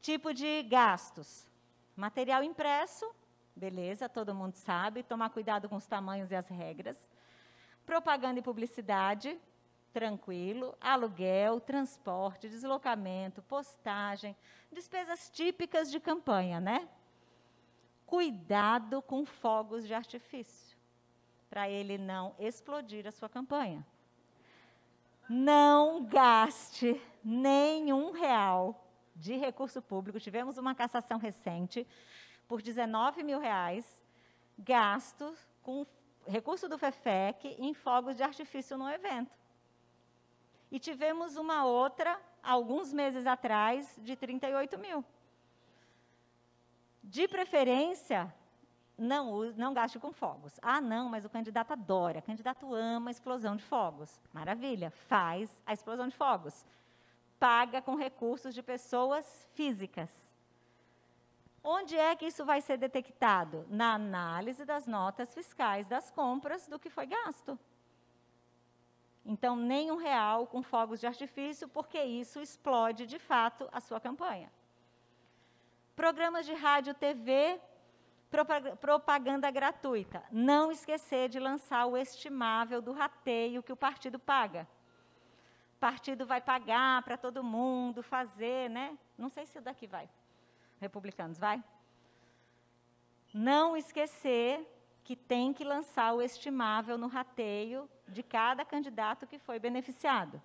Tipo de gastos. Material impresso, beleza, todo mundo sabe, tomar cuidado com os tamanhos e as regras. Propaganda e publicidade, tranquilo. Aluguel, transporte, deslocamento, postagem, despesas típicas de campanha, né? Cuidado com fogos de artifício, para ele não explodir a sua campanha. Não gaste nenhum real de recurso público. Tivemos uma cassação recente por 19 mil reais, gasto com recurso do FEFEC em fogos de artifício no evento. E tivemos uma outra, alguns meses atrás, de 38 mil. De preferência, não, não gaste com fogos. Ah, não, mas o candidato adora, o candidato ama a explosão de fogos. Maravilha, faz a explosão de fogos. Paga com recursos de pessoas físicas. Onde é que isso vai ser detectado? Na análise das notas fiscais das compras do que foi gasto. Então, nem um real com fogos de artifício, porque isso explode de fato a sua campanha. Programas de rádio, TV, propaganda gratuita. Não esquecer de lançar o estimável do rateio que o partido paga. Partido vai pagar para todo mundo fazer, né? Não sei se o daqui vai. Republicanos, vai? Não esquecer que tem que lançar o estimável no rateio de cada candidato que foi beneficiado.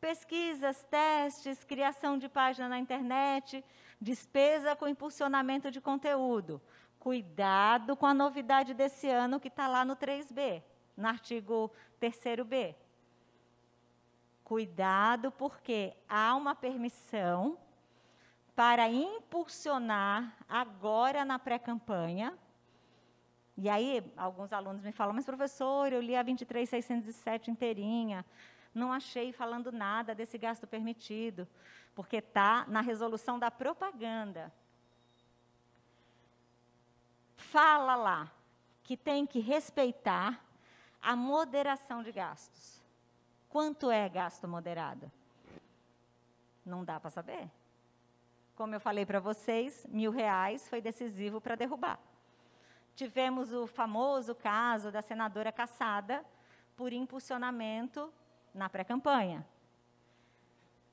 Pesquisas, testes, criação de página na internet, despesa com impulsionamento de conteúdo. Cuidado com a novidade desse ano que está lá no 3B, no artigo 3B. Cuidado, porque há uma permissão para impulsionar agora na pré-campanha e aí, alguns alunos me falam, mas professor, eu li a 23.607 inteirinha, não achei falando nada desse gasto permitido, porque está na resolução da propaganda. Fala lá que tem que respeitar a moderação de gastos. Quanto é gasto moderado? Não dá para saber. Como eu falei para vocês, mil reais foi decisivo para derrubar. Tivemos o famoso caso da senadora caçada por impulsionamento na pré-campanha.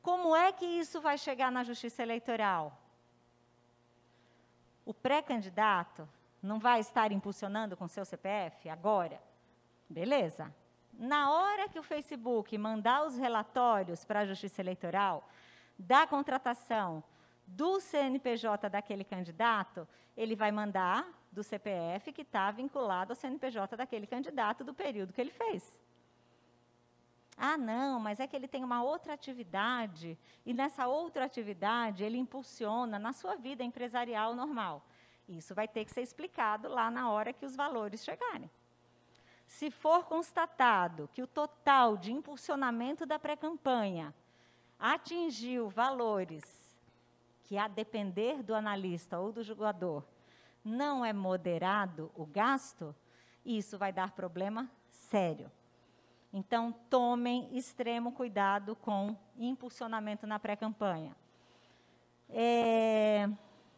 Como é que isso vai chegar na justiça eleitoral? O pré-candidato não vai estar impulsionando com seu CPF agora? Beleza. Na hora que o Facebook mandar os relatórios para a justiça eleitoral da contratação do CNPJ daquele candidato, ele vai mandar do CPF que está vinculado ao CNPJ daquele candidato do período que ele fez. Ah, não, mas é que ele tem uma outra atividade, e nessa outra atividade ele impulsiona na sua vida empresarial normal. Isso vai ter que ser explicado lá na hora que os valores chegarem. Se for constatado que o total de impulsionamento da pré-campanha atingiu valores que, a depender do analista ou do julgador, não é moderado o gasto, isso vai dar problema sério. Então, tomem extremo cuidado com impulsionamento na pré-campanha. É,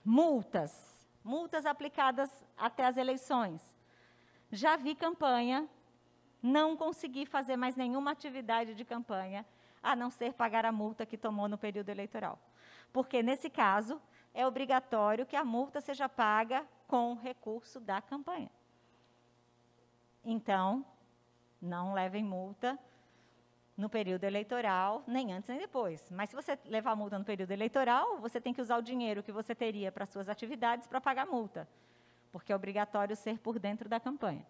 multas. Multas aplicadas até as eleições. Já vi campanha, não consegui fazer mais nenhuma atividade de campanha, a não ser pagar a multa que tomou no período eleitoral. Porque, nesse caso, é obrigatório que a multa seja paga com recurso da campanha. Então, não levem multa no período eleitoral, nem antes nem depois. Mas se você levar multa no período eleitoral, você tem que usar o dinheiro que você teria para suas atividades para pagar multa, porque é obrigatório ser por dentro da campanha.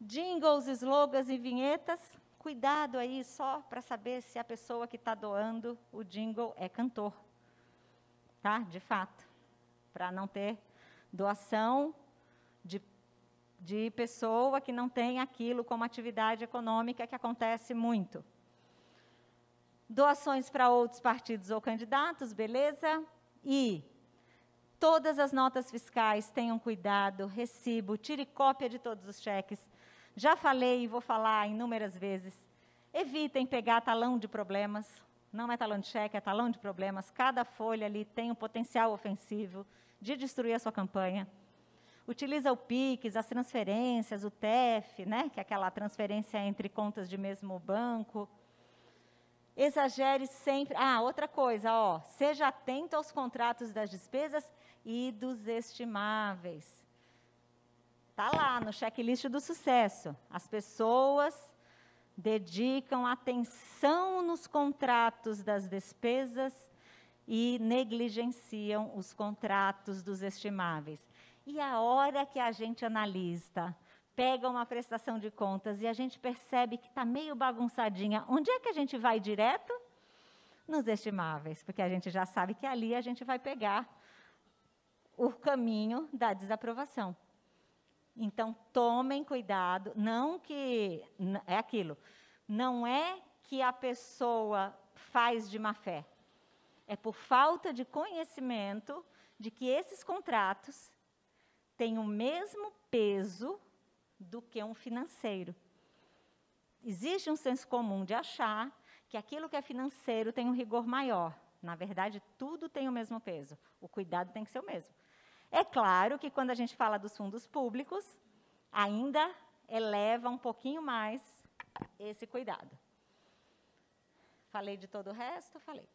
Jingles, slogans e vinhetas, cuidado aí só para saber se a pessoa que está doando o jingle é cantor tá? De fato, para não ter doação de, de pessoa que não tem aquilo como atividade econômica que acontece muito. Doações para outros partidos ou candidatos, beleza? E todas as notas fiscais tenham cuidado, recibo, tire cópia de todos os cheques. Já falei e vou falar inúmeras vezes. Evitem pegar talão de problemas, Não é talão de cheque, é talão de problemas. Cada folha ali tem um potencial ofensivo de destruir a sua campanha. Utiliza o PIX, as transferências, o TEF, né, que é aquela transferência entre contas de mesmo banco. Exagere sempre. Ah, outra coisa, ó, seja atento aos contratos das despesas e dos estimáveis. Está lá no checklist do sucesso. As pessoas dedicam atenção nos contratos das despesas e negligenciam os contratos dos estimáveis. E a hora que a gente analista, pega uma prestação de contas e a gente percebe que está meio bagunçadinha, onde é que a gente vai direto? Nos estimáveis, porque a gente já sabe que ali a gente vai pegar o caminho da desaprovação. Então, tomem cuidado, não que. É aquilo. Não é que a pessoa faz de má fé. É por falta de conhecimento de que esses contratos têm o mesmo peso do que um financeiro. Existe um senso comum de achar que aquilo que é financeiro tem um rigor maior. Na verdade, tudo tem o mesmo peso. O cuidado tem que ser o mesmo. É claro que quando a gente fala dos fundos públicos, ainda eleva um pouquinho mais esse cuidado. Falei de todo o resto? Falei.